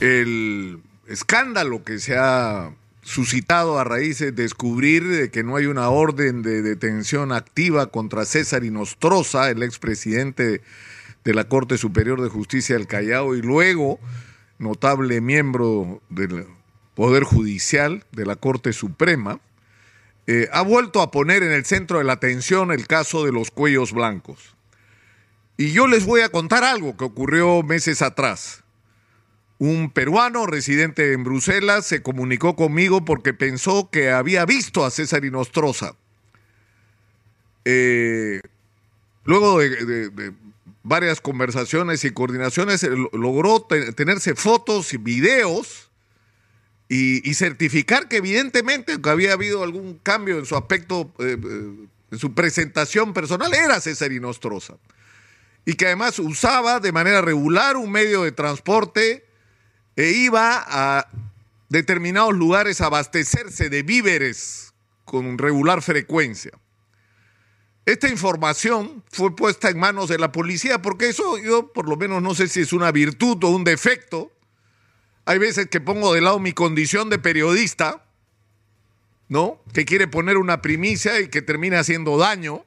el escándalo que se ha suscitado a raíz de descubrir de que no hay una orden de detención activa contra César Inostroza, el expresidente de la Corte Superior de Justicia del Callao y luego notable miembro del Poder Judicial de la Corte Suprema, eh, ha vuelto a poner en el centro de la atención el caso de los cuellos blancos. Y yo les voy a contar algo que ocurrió meses atrás. Un peruano residente en Bruselas se comunicó conmigo porque pensó que había visto a César Inostroza. Eh, luego de, varias conversaciones y coordinaciones, logró tenerse fotos y videos y, certificar que evidentemente había habido algún cambio en su aspecto, eh, eh, en su presentación personal, era César Inostroza. Y que además usaba de manera regular un medio de transporte e iba a determinados lugares a abastecerse de víveres con regular frecuencia. Esta información fue puesta en manos de la policía porque eso yo por lo menos no sé si es una virtud o un defecto. Hay veces que pongo de lado mi condición de periodista, ¿no? Que quiere poner una primicia y que termina haciendo daño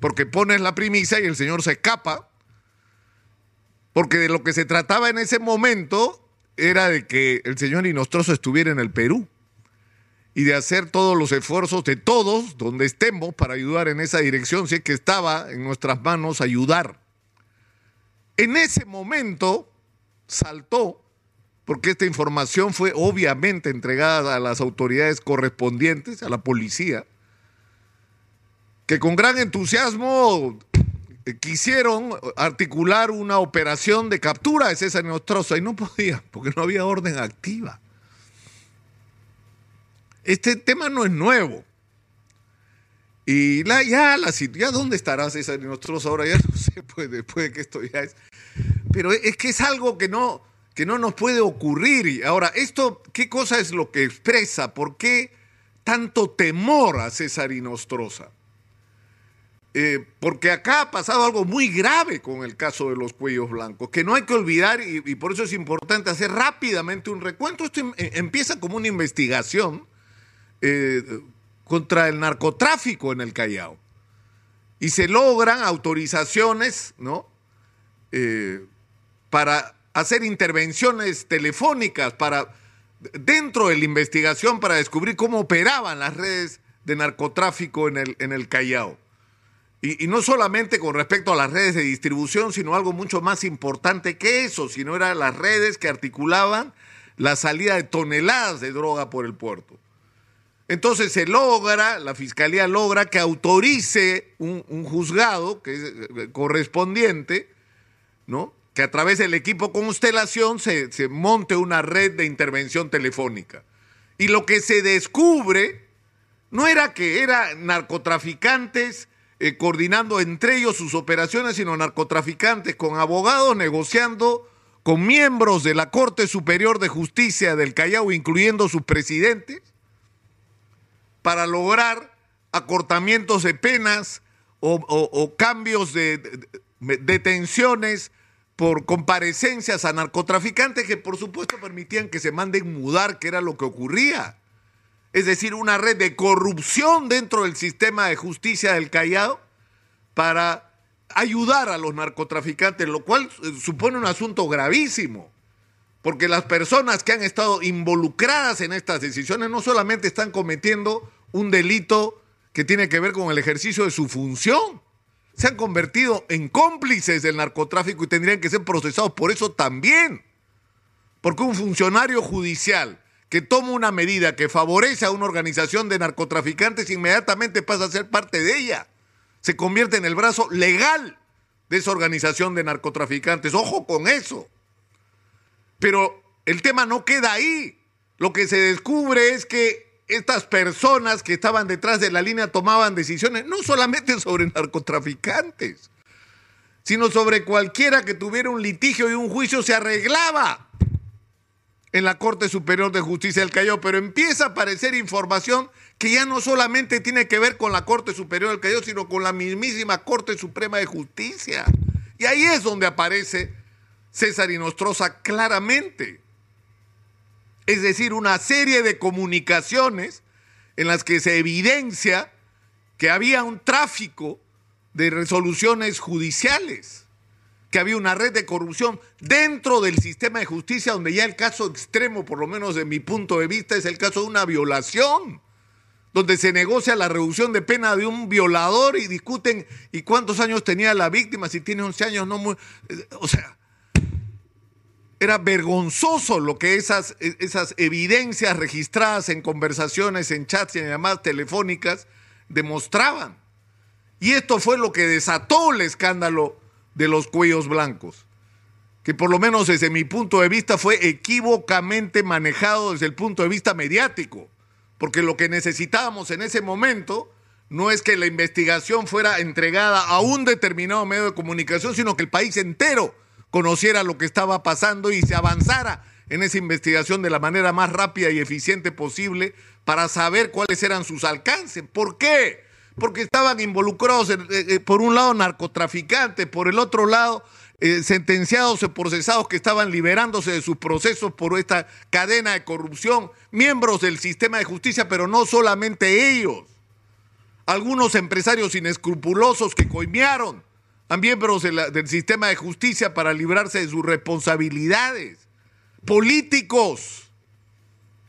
porque pones la primicia y el señor se escapa. Porque de lo que se trataba en ese momento era de que el señor Inostroso estuviera en el Perú y de hacer todos los esfuerzos de todos, donde estemos, para ayudar en esa dirección, si es que estaba en nuestras manos ayudar. En ese momento saltó, porque esta información fue obviamente entregada a las autoridades correspondientes, a la policía, que con gran entusiasmo quisieron articular una operación de captura de César Nostroza y no podían, porque no había orden activa. Este tema no es nuevo. Y la, ya, la, ya dónde estará César Nostroza ahora, ya no sé, pues después de que esto ya es. Pero es que es algo que no, que no nos puede ocurrir. Ahora, esto, ¿qué cosa es lo que expresa? ¿Por qué tanto temor a César Nostroza? Eh, porque acá ha pasado algo muy grave con el caso de los cuellos blancos, que no hay que olvidar y, por eso es importante hacer rápidamente un recuento. Esto em, eh, empieza como una investigación eh, contra el narcotráfico en el Callao y se logran autorizaciones, ¿no? para hacer intervenciones telefónicas para dentro de la investigación para descubrir cómo operaban las redes de narcotráfico en el, en el Callao. Y, no solamente con respecto a las redes de distribución, sino algo mucho más importante que eso, sino eran las redes que articulaban la salida de toneladas de droga por el puerto. Entonces se logra, la fiscalía logra que autorice un, juzgado que eh, correspondiente, ¿no? Que a través del equipo constelación se, se monte una red de intervención telefónica. Y lo que se descubre no era que eran narcotraficantes eh, coordinando entre ellos sus operaciones, sino narcotraficantes, con abogados negociando con miembros de la Corte Superior de Justicia del Callao, incluyendo sus presidentes, para lograr acortamientos de penas o, cambios de, detenciones por comparecencias a narcotraficantes que por supuesto permitían que se manden mudar, que era lo que ocurría es decir, una red de corrupción dentro del sistema de justicia del Callao para ayudar a los narcotraficantes, lo cual eh, supone un asunto gravísimo, porque las personas que han estado involucradas en estas decisiones no solamente están cometiendo un delito que tiene que ver con el ejercicio de su función, se han convertido en cómplices del narcotráfico y tendrían que ser procesados por eso también, porque un funcionario judicial que toma una medida que favorece a una organización de narcotraficantes, inmediatamente pasa a ser parte de ella. Se convierte en el brazo legal de esa organización de narcotraficantes. Ojo con eso. Pero el tema no queda ahí. Lo que se descubre es que estas personas que estaban detrás de la línea tomaban decisiones no solamente sobre narcotraficantes, sino sobre cualquiera que tuviera un litigio y un juicio se arreglaba en la Corte Superior de Justicia del Callao, pero empieza a aparecer información que ya no solamente tiene que ver con la Corte Superior del Callao, sino con la mismísima Corte Suprema de Justicia. Y ahí es donde aparece César Inostroza claramente. Es decir, una serie de comunicaciones en las que se evidencia que había un tráfico de resoluciones judiciales, que había una red de corrupción dentro del sistema de justicia, donde ya el caso extremo, por lo menos de mi punto de vista, es el caso de una violación, donde se negocia la reducción de pena de un violador y discuten y cuántos años tenía la víctima, si tiene 11 años, no muy... O sea, era vergonzoso lo que esas, esas evidencias registradas en conversaciones, en chats y en llamadas telefónicas demostraban. Y esto fue lo que desató el escándalo de los cuellos blancos, que por lo menos desde mi punto de vista fue equívocamente manejado desde el punto de vista mediático, porque lo que necesitábamos en ese momento no es que la investigación fuera entregada a un determinado medio de comunicación, sino que el país entero conociera lo que estaba pasando y se avanzara en esa investigación de la manera más rápida y eficiente posible para saber cuáles eran sus alcances. ¿Por qué? Porque estaban involucrados, eh, eh, por un lado, narcotraficantes, por el otro lado, eh, sentenciados y procesados que estaban liberándose de sus procesos por esta cadena de corrupción, miembros del sistema de justicia, pero no solamente ellos. Algunos empresarios inescrupulosos que coimearon a miembros del sistema de justicia para librarse de sus responsabilidades. Políticos,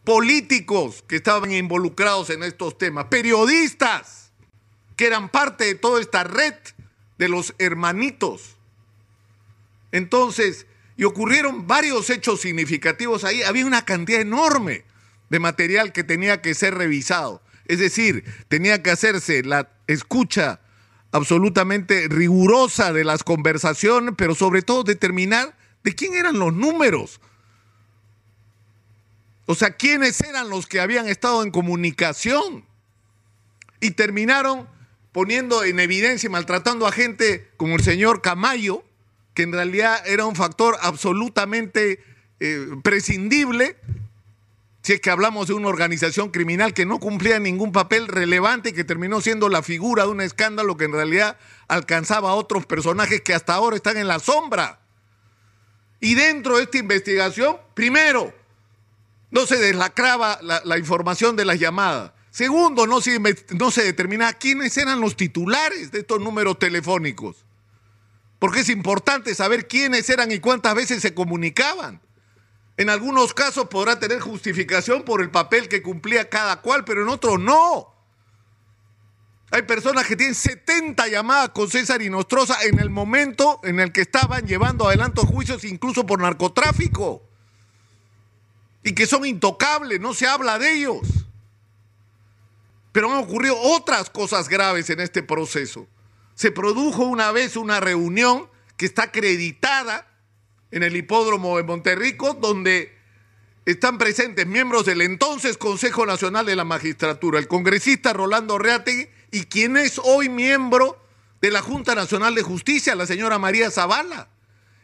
políticos que estaban involucrados en estos temas, periodistas que eran parte de toda esta red de los hermanitos. Entonces, y ocurrieron varios hechos significativos ahí, había una cantidad enorme de material que tenía que ser revisado. Es decir, tenía que hacerse la escucha absolutamente rigurosa de las conversaciones, pero sobre todo determinar de quién eran los números. O sea, quiénes eran los que habían estado en comunicación. Y terminaron poniendo en evidencia y maltratando a gente como el señor Camayo, que en realidad era un factor absolutamente eh, prescindible si es que hablamos de una organización criminal que no cumplía ningún papel relevante y que terminó siendo la figura de un escándalo que en realidad alcanzaba a otros personajes que hasta ahora están en la sombra. Y dentro de esta investigación, primero, no se deslacraba la, información de las llamadas. Segundo, no se, no se determinaba quiénes eran los titulares de estos números telefónicos. Porque es importante saber quiénes eran y cuántas veces se comunicaban. En algunos casos podrá tener justificación por el papel que cumplía cada cual, pero en otros no. Hay personas que tienen 70 llamadas con César y Nostroza en el momento en el que estaban llevando adelanto juicios incluso por narcotráfico. Y que son intocables, no se habla de ellos. Pero han ocurrido otras cosas graves en este proceso. Se produjo una vez una reunión que está acreditada en el hipódromo de Monterrico, donde están presentes miembros del entonces Consejo Nacional de la Magistratura, el congresista Rolando Reategui y quien es hoy miembro de la Junta Nacional de Justicia, la señora María Zavala.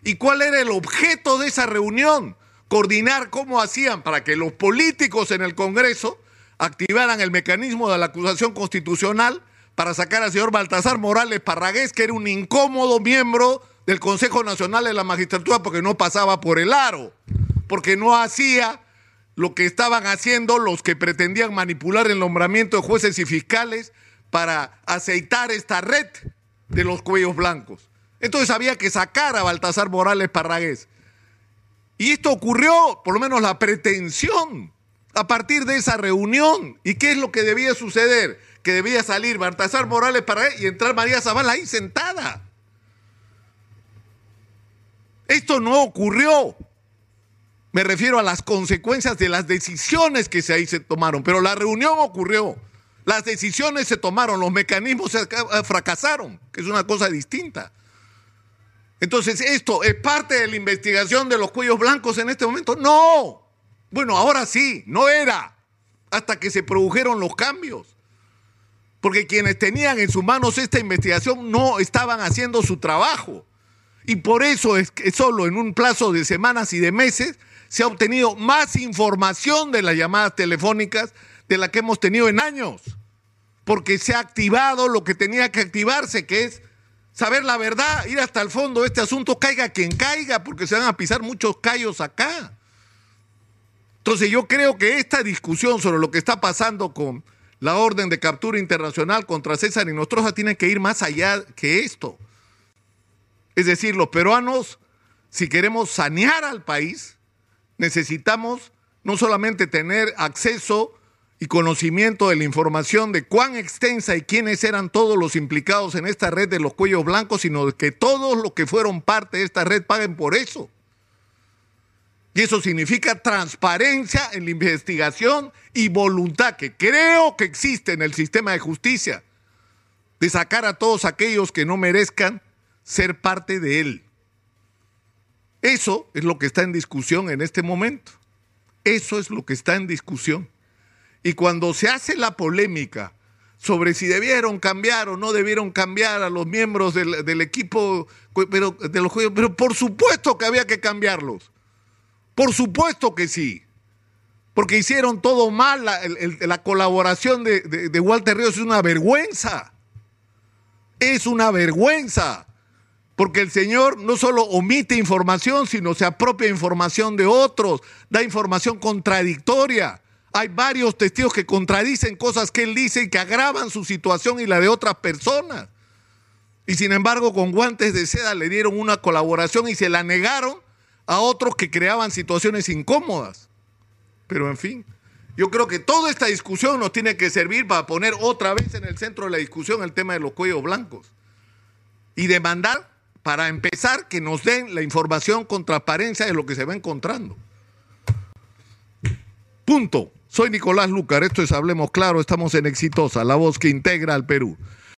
¿Y cuál era el objeto de esa reunión? Coordinar cómo hacían para que los políticos en el Congreso activaran el mecanismo de la acusación constitucional para sacar al señor Baltasar Morales Parragués, que era un incómodo miembro del Consejo Nacional de la Magistratura porque no pasaba por el aro, porque no hacía lo que estaban haciendo los que pretendían manipular el nombramiento de jueces y fiscales para aceitar esta red de los cuellos blancos. Entonces había que sacar a Baltasar Morales Parragués. Y esto ocurrió, por lo menos la pretensión, a partir de esa reunión. ¿Y qué es lo que debía suceder? Que debía salir Baltasar Morales Parragués y entrar María Zavala ahí sentada. Esto no ocurrió. Me refiero a las consecuencias de las decisiones que se ahí se tomaron, pero la reunión ocurrió. Las decisiones se tomaron, los mecanismos eh, fracasaron, que es una cosa distinta. Entonces, ¿esto es parte de la investigación de los cuellos blancos en este momento? No. Bueno, ahora sí, no era, hasta que se produjeron los cambios. Porque quienes tenían en sus manos esta investigación no estaban haciendo su trabajo. Y por eso es que solo en un plazo de semanas y de meses se ha obtenido más información de las llamadas telefónicas de la que hemos tenido en años. Porque se ha activado lo que tenía que activarse, que es saber la verdad, ir hasta el fondo de este asunto, caiga quien caiga, porque se van a pisar muchos callos acá. Entonces yo creo que esta discusión sobre lo que está pasando con la orden de captura internacional contra César y Nostroza tiene que ir más allá que esto. Es decir, los peruanos, si queremos sanear al país, necesitamos no solamente tener acceso y conocimiento de la información de cuán extensa y quiénes eran todos los implicados en esta red de los cuellos blancos, sino que todos los que fueron parte de esta red paguen por eso. Y eso significa transparencia en la investigación y voluntad que creo que existe en el sistema de justicia de sacar a todos aquellos que no merezcan ser parte de él. Eso es lo que está en discusión en este momento. Eso es lo que está en discusión. Y cuando se hace la polémica sobre si debieron cambiar o no debieron cambiar a los miembros del, equipo pero, de los pero por supuesto que había que cambiarlos. Por supuesto que sí. Porque hicieron todo mal. La, colaboración de, de Walter Ríos es una vergüenza. Es una vergüenza. Porque el Señor no solo omite información, sino se apropia información de otros, da información contradictoria. Hay varios testigos que contradicen cosas que él dice y que agravan su situación y la de otras personas. Y sin embargo, con guantes de seda le dieron una colaboración y se la negaron a otros que creaban situaciones incómodas. Pero en fin, yo creo que toda esta discusión nos tiene que servir para poner otra vez en el centro de la discusión el tema de los cuellos blancos y demandar, para empezar, que nos den la información con transparencia de lo que se va encontrando. Punto. Soy Nicolás Lucar, esto es Hablemos Claro, estamos en Exitosa, la voz que integra al Perú.